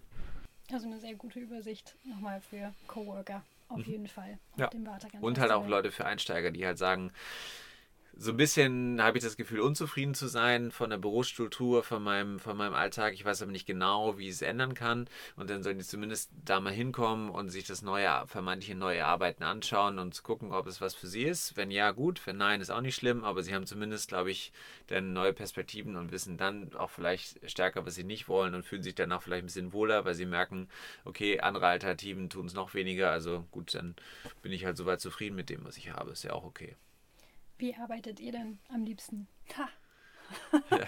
Also eine sehr gute Übersicht nochmal für Coworker, auf mhm. jeden Fall. Ja. Und halt auch Leute für Einsteiger, die halt sagen, so ein bisschen habe ich das Gefühl, unzufrieden zu sein von der Bürostruktur, von meinem, von meinem Alltag. Ich weiß aber nicht genau, wie ich es ändern kann. Und dann sollen die zumindest da mal hinkommen und sich das neue, vermeintliche neue Arbeiten anschauen und gucken, ob es was für sie ist. Wenn ja, gut. Wenn nein, ist auch nicht schlimm. Aber sie haben zumindest, glaube ich, dann neue Perspektiven und wissen dann auch vielleicht stärker, was sie nicht wollen und fühlen sich danach vielleicht ein bisschen wohler, weil sie merken, okay, andere Alternativen tun es noch weniger. Also gut, dann bin ich halt soweit zufrieden mit dem, was ich habe. Ist ja auch okay. Wie arbeitet ihr denn am liebsten? Ha. Ja.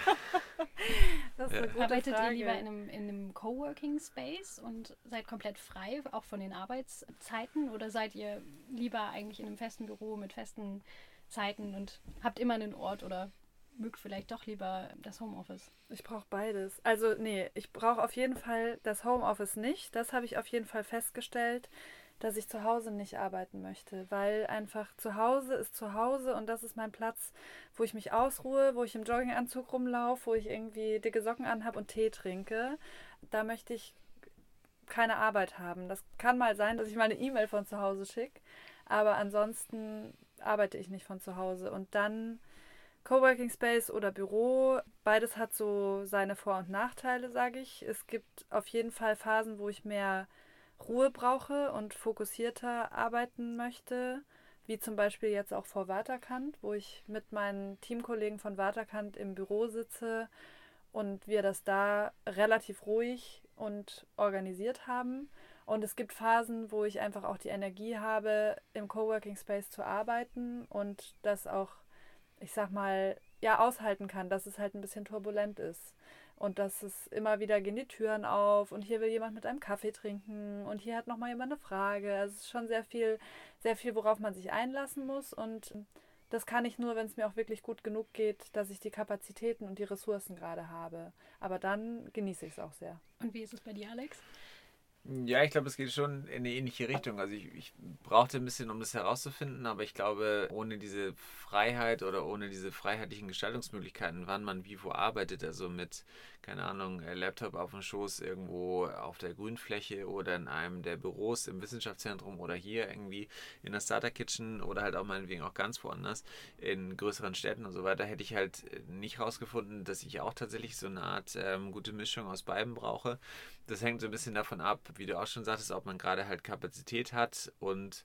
Das ist eine gute Arbeitet Frage. ihr lieber in einem, in einem Coworking Space und seid komplett frei, auch von den Arbeitszeiten? Oder seid ihr lieber eigentlich in einem festen Büro mit festen Zeiten und habt immer einen Ort oder mögt vielleicht doch lieber das Homeoffice? Ich brauche beides. Also, nee, ich brauche auf jeden Fall das Homeoffice nicht. Das habe ich auf jeden Fall festgestellt dass ich zu Hause nicht arbeiten möchte, weil einfach zu Hause ist zu Hause und das ist mein Platz, wo ich mich ausruhe, wo ich im Jogginganzug rumlaufe, wo ich irgendwie dicke Socken anhabe und Tee trinke. Da möchte ich keine Arbeit haben. Das kann mal sein, dass ich mal eine E-Mail von zu Hause schicke, aber ansonsten arbeite ich nicht von zu Hause und dann Coworking Space oder Büro, beides hat so seine Vor- und Nachteile, sage ich. Es gibt auf jeden Fall Phasen, wo ich mehr Ruhe brauche und fokussierter arbeiten möchte, wie zum Beispiel jetzt auch vor Waterkant, wo ich mit meinen Teamkollegen von Waterkant im Büro sitze und wir das da relativ ruhig und organisiert haben. Und es gibt Phasen, wo ich einfach auch die Energie habe, im Coworking Space zu arbeiten und das auch, ich sag mal, ja, aushalten kann, dass es halt ein bisschen turbulent ist. Und dass es immer wieder gehen die Türen auf und hier will jemand mit einem Kaffee trinken und hier hat nochmal jemand eine Frage. Also es ist schon sehr viel, sehr viel, worauf man sich einlassen muss. Und das kann ich nur, wenn es mir auch wirklich gut genug geht, dass ich die Kapazitäten und die Ressourcen gerade habe. Aber dann genieße ich es auch sehr. Und wie ist es bei dir, Alex? Ja, ich glaube, es geht schon in eine ähnliche Richtung. Also ich, ich brauchte ein bisschen, um das herauszufinden, aber ich glaube, ohne diese Freiheit oder ohne diese freiheitlichen Gestaltungsmöglichkeiten, wann man wie wo arbeitet, also mit, keine Ahnung, äh, Laptop auf dem Schoß irgendwo auf der Grünfläche oder in einem der Büros im Wissenschaftszentrum oder hier irgendwie in der Starter Kitchen oder halt auch meinetwegen auch ganz woanders in größeren Städten und so weiter, hätte ich halt nicht herausgefunden, dass ich auch tatsächlich so eine Art ähm, gute Mischung aus beiden brauche das hängt so ein bisschen davon ab, wie du auch schon sagtest, ob man gerade halt Kapazität hat und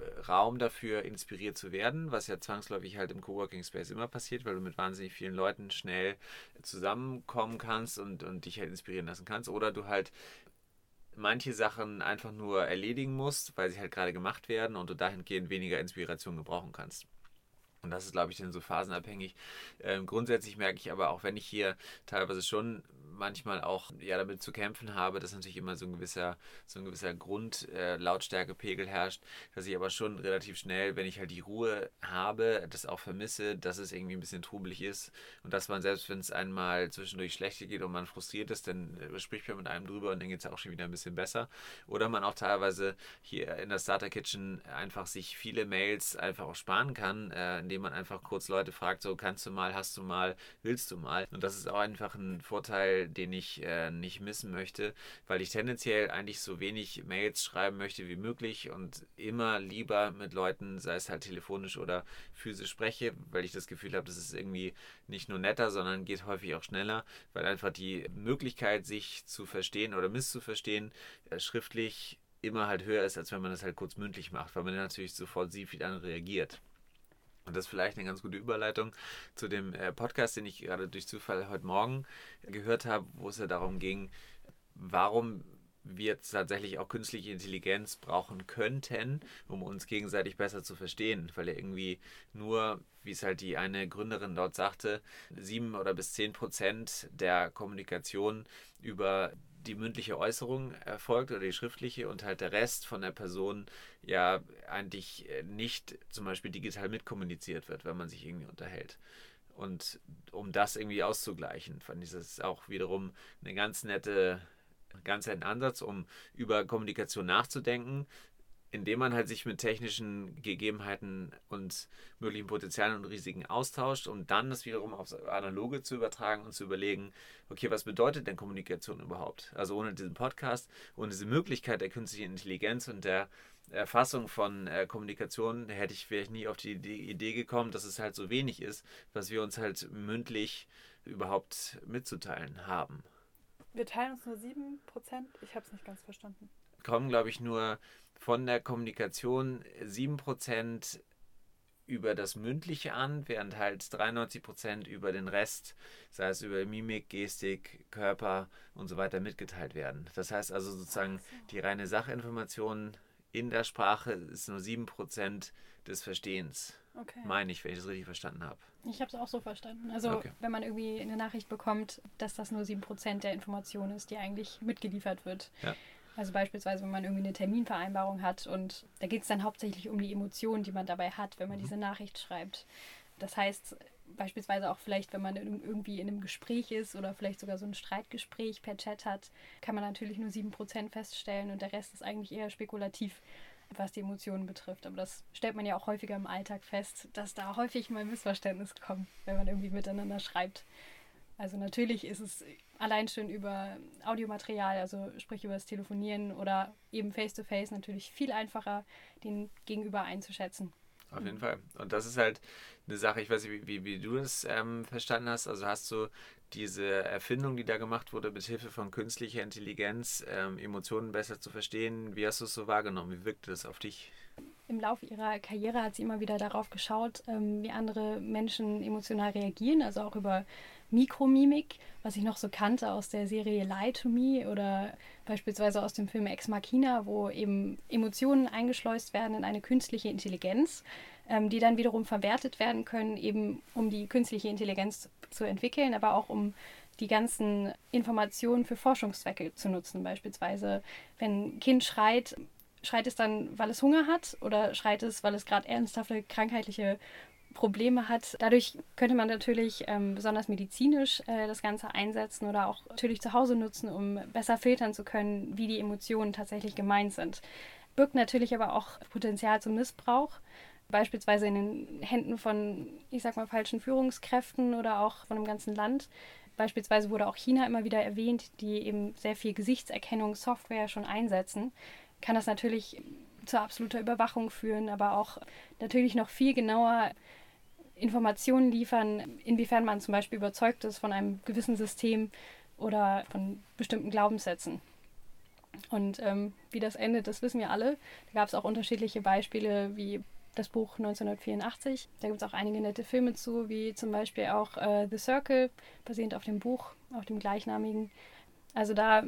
äh, Raum dafür, inspiriert zu werden, was ja zwangsläufig halt im Coworking Space immer passiert, weil du mit wahnsinnig vielen Leuten schnell zusammenkommen kannst und, und dich halt inspirieren lassen kannst. Oder du halt manche Sachen einfach nur erledigen musst, weil sie halt gerade gemacht werden und du dahingehend weniger Inspiration gebrauchen kannst. Und das ist, glaube ich, dann so phasenabhängig. Ähm, grundsätzlich merke ich aber auch, wenn ich hier teilweise schon manchmal auch ja damit zu kämpfen habe, dass natürlich immer so ein gewisser, so ein gewisser Grundlautstärkepegel äh, herrscht, dass ich aber schon relativ schnell, wenn ich halt die Ruhe habe, das auch vermisse, dass es irgendwie ein bisschen trubelig ist und dass man selbst, wenn es einmal zwischendurch schlechter geht und man frustriert ist, dann äh, spricht man mit einem drüber und dann geht es auch schon wieder ein bisschen besser. Oder man auch teilweise hier in der Starter Kitchen einfach sich viele Mails einfach auch sparen kann, äh, indem man einfach kurz Leute fragt, so kannst du mal, hast du mal, willst du mal. Und das ist auch einfach ein Vorteil, den ich äh, nicht missen möchte, weil ich tendenziell eigentlich so wenig Mails schreiben möchte wie möglich und immer lieber mit Leuten, sei es halt telefonisch oder physisch spreche, weil ich das Gefühl habe, das ist irgendwie nicht nur netter, sondern geht häufig auch schneller, weil einfach die Möglichkeit, sich zu verstehen oder misszuverstehen, äh, schriftlich immer halt höher ist, als wenn man das halt kurz mündlich macht, weil man natürlich sofort sieht, wie dann reagiert. Und das ist vielleicht eine ganz gute Überleitung zu dem äh, Podcast, den ich gerade durch Zufall heute Morgen gehört habe, wo es ja darum ging, warum wir tatsächlich auch künstliche Intelligenz brauchen könnten, um uns gegenseitig besser zu verstehen, weil er irgendwie nur, wie es halt die eine Gründerin dort sagte, sieben oder bis zehn Prozent der Kommunikation über die mündliche Äußerung erfolgt oder die schriftliche und halt der Rest von der Person ja eigentlich äh, nicht zum Beispiel digital mitkommuniziert wird, wenn man sich irgendwie unterhält. Und um das irgendwie auszugleichen, fand ich das auch wiederum eine ganz nette, ganz netten Ansatz, um über Kommunikation nachzudenken, indem man halt sich mit technischen Gegebenheiten und möglichen Potenzialen und Risiken austauscht, um dann das wiederum aufs Analoge zu übertragen und zu überlegen, okay, was bedeutet denn Kommunikation überhaupt? Also ohne diesen Podcast, ohne diese Möglichkeit der künstlichen Intelligenz und der Erfassung von äh, Kommunikation hätte ich vielleicht nie auf die, die Idee gekommen, dass es halt so wenig ist, was wir uns halt mündlich überhaupt mitzuteilen haben. Wir teilen uns nur 7%? Ich habe es nicht ganz verstanden. Kommen, glaube ich, nur von der Kommunikation 7% über das Mündliche an, während halt 93% über den Rest, sei es über Mimik, Gestik, Körper und so weiter mitgeteilt werden. Das heißt also sozusagen, die reine Sachinformation in der Sprache ist nur 7% des Verstehens. Okay. Meine ich, wenn ich das richtig verstanden habe. Ich habe es auch so verstanden. Also, okay. wenn man irgendwie eine Nachricht bekommt, dass das nur 7% der Information ist, die eigentlich mitgeliefert wird. Ja. Also beispielsweise, wenn man irgendwie eine Terminvereinbarung hat und da geht es dann hauptsächlich um die Emotionen, die man dabei hat, wenn man mhm. diese Nachricht schreibt. Das heißt, beispielsweise auch vielleicht, wenn man irgendwie in einem Gespräch ist oder vielleicht sogar so ein Streitgespräch per Chat hat, kann man natürlich nur 7% feststellen und der Rest ist eigentlich eher spekulativ, was die Emotionen betrifft. Aber das stellt man ja auch häufiger im Alltag fest, dass da häufig mal Missverständnis kommt, wenn man irgendwie miteinander schreibt. Also natürlich ist es allein schon über Audiomaterial, also sprich über das Telefonieren oder eben face-to-face -face natürlich viel einfacher, den Gegenüber einzuschätzen. Auf jeden Fall. Und das ist halt eine Sache, ich weiß nicht, wie, wie, du das ähm, verstanden hast. Also hast du diese Erfindung, die da gemacht wurde, mit Hilfe von künstlicher Intelligenz, ähm, Emotionen besser zu verstehen, wie hast du es so wahrgenommen? Wie wirkte das auf dich? Im Laufe ihrer Karriere hat sie immer wieder darauf geschaut, ähm, wie andere Menschen emotional reagieren, also auch über Mikromimik, was ich noch so kannte aus der Serie Lie to Me oder beispielsweise aus dem Film Ex Machina, wo eben Emotionen eingeschleust werden in eine künstliche Intelligenz, ähm, die dann wiederum verwertet werden können, eben um die künstliche Intelligenz zu entwickeln, aber auch um die ganzen Informationen für Forschungszwecke zu nutzen. Beispielsweise, wenn ein Kind schreit, schreit es dann, weil es Hunger hat oder schreit es, weil es gerade ernsthafte krankheitliche Probleme hat. Dadurch könnte man natürlich ähm, besonders medizinisch äh, das Ganze einsetzen oder auch natürlich zu Hause nutzen, um besser filtern zu können, wie die Emotionen tatsächlich gemeint sind. Birgt natürlich aber auch Potenzial zum Missbrauch, beispielsweise in den Händen von, ich sag mal, falschen Führungskräften oder auch von einem ganzen Land. Beispielsweise wurde auch China immer wieder erwähnt, die eben sehr viel Gesichtserkennungssoftware schon einsetzen. Kann das natürlich zu absoluter Überwachung führen, aber auch natürlich noch viel genauer Informationen liefern, inwiefern man zum Beispiel überzeugt ist von einem gewissen System oder von bestimmten Glaubenssätzen. Und ähm, wie das endet, das wissen wir alle. Da gab es auch unterschiedliche Beispiele, wie das Buch 1984. Da gibt es auch einige nette Filme zu, wie zum Beispiel auch äh, The Circle, basierend auf dem Buch, auf dem gleichnamigen. Also da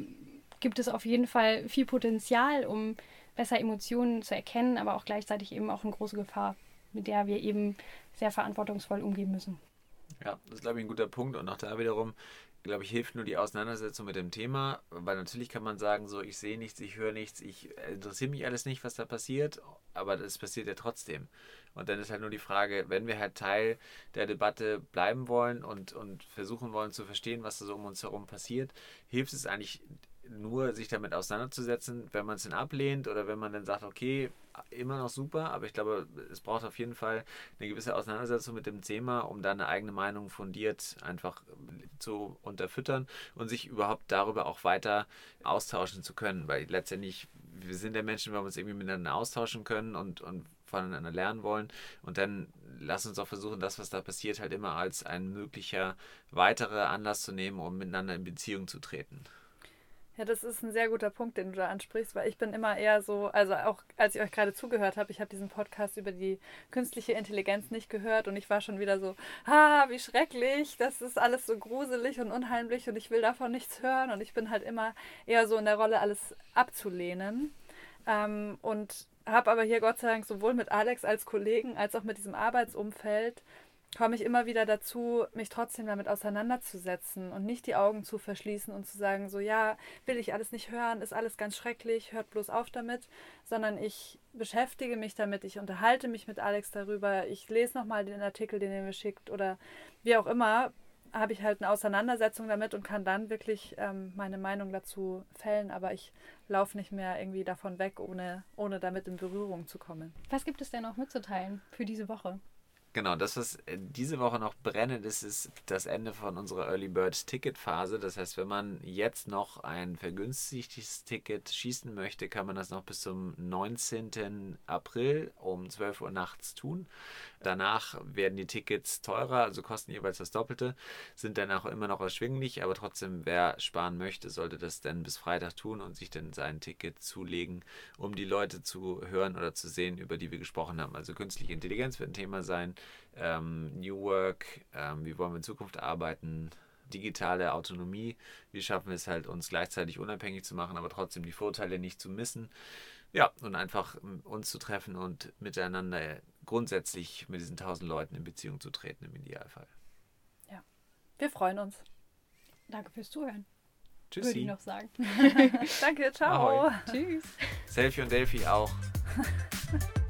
gibt es auf jeden Fall viel Potenzial, um besser Emotionen zu erkennen, aber auch gleichzeitig eben auch eine große Gefahr mit der wir eben sehr verantwortungsvoll umgehen müssen. Ja, das ist, glaube ich, ein guter Punkt. Und auch da wiederum, glaube ich, hilft nur die Auseinandersetzung mit dem Thema, weil natürlich kann man sagen, so, ich sehe nichts, ich höre nichts, ich interessiere mich alles nicht, was da passiert, aber das passiert ja trotzdem. Und dann ist halt nur die Frage, wenn wir halt Teil der Debatte bleiben wollen und, und versuchen wollen zu verstehen, was da so um uns herum passiert, hilft es eigentlich nur sich damit auseinanderzusetzen, wenn man es dann ablehnt oder wenn man dann sagt, okay, immer noch super, aber ich glaube, es braucht auf jeden Fall eine gewisse Auseinandersetzung mit dem Thema, um da eine eigene Meinung fundiert einfach zu unterfüttern und sich überhaupt darüber auch weiter austauschen zu können, weil letztendlich wir sind der Menschen, weil wir uns irgendwie miteinander austauschen können und, und voneinander lernen wollen. Und dann lass uns auch versuchen, das, was da passiert, halt immer als ein möglicher weiterer Anlass zu nehmen, um miteinander in Beziehung zu treten. Ja, das ist ein sehr guter Punkt, den du da ansprichst, weil ich bin immer eher so, also auch als ich euch gerade zugehört habe, ich habe diesen Podcast über die künstliche Intelligenz nicht gehört und ich war schon wieder so, ah, wie schrecklich, das ist alles so gruselig und unheimlich und ich will davon nichts hören und ich bin halt immer eher so in der Rolle, alles abzulehnen. Ähm, und habe aber hier Gott sei Dank sowohl mit Alex als Kollegen als auch mit diesem Arbeitsumfeld komme ich immer wieder dazu, mich trotzdem damit auseinanderzusetzen und nicht die Augen zu verschließen und zu sagen, so ja, will ich alles nicht hören, ist alles ganz schrecklich, hört bloß auf damit, sondern ich beschäftige mich damit, ich unterhalte mich mit Alex darüber, ich lese nochmal den Artikel, den er mir schickt oder wie auch immer, habe ich halt eine Auseinandersetzung damit und kann dann wirklich ähm, meine Meinung dazu fällen, aber ich laufe nicht mehr irgendwie davon weg, ohne, ohne damit in Berührung zu kommen. Was gibt es denn noch mitzuteilen für diese Woche? Genau, das, was äh, diese Woche noch brennend ist, ist das Ende von unserer Early Bird Ticket Phase. Das heißt, wenn man jetzt noch ein vergünstigtes Ticket schießen möchte, kann man das noch bis zum 19. April um 12 Uhr nachts tun. Danach werden die Tickets teurer, also kosten jeweils das Doppelte, sind dann auch immer noch erschwinglich, aber trotzdem, wer sparen möchte, sollte das dann bis Freitag tun und sich dann sein Ticket zulegen, um die Leute zu hören oder zu sehen, über die wir gesprochen haben. Also künstliche Intelligenz wird ein Thema sein, ähm, New Work, ähm, wie wollen wir in Zukunft arbeiten, digitale Autonomie, wie schaffen wir es halt, uns gleichzeitig unabhängig zu machen, aber trotzdem die Vorteile nicht zu missen. Ja, und einfach ähm, uns zu treffen und miteinander grundsätzlich mit diesen tausend Leuten in Beziehung zu treten im Idealfall. Ja, wir freuen uns. Danke fürs Zuhören. Tschüssi. Würde ich noch sagen. Danke, ciao. Ahoi. Tschüss. Selfie und Delphi auch.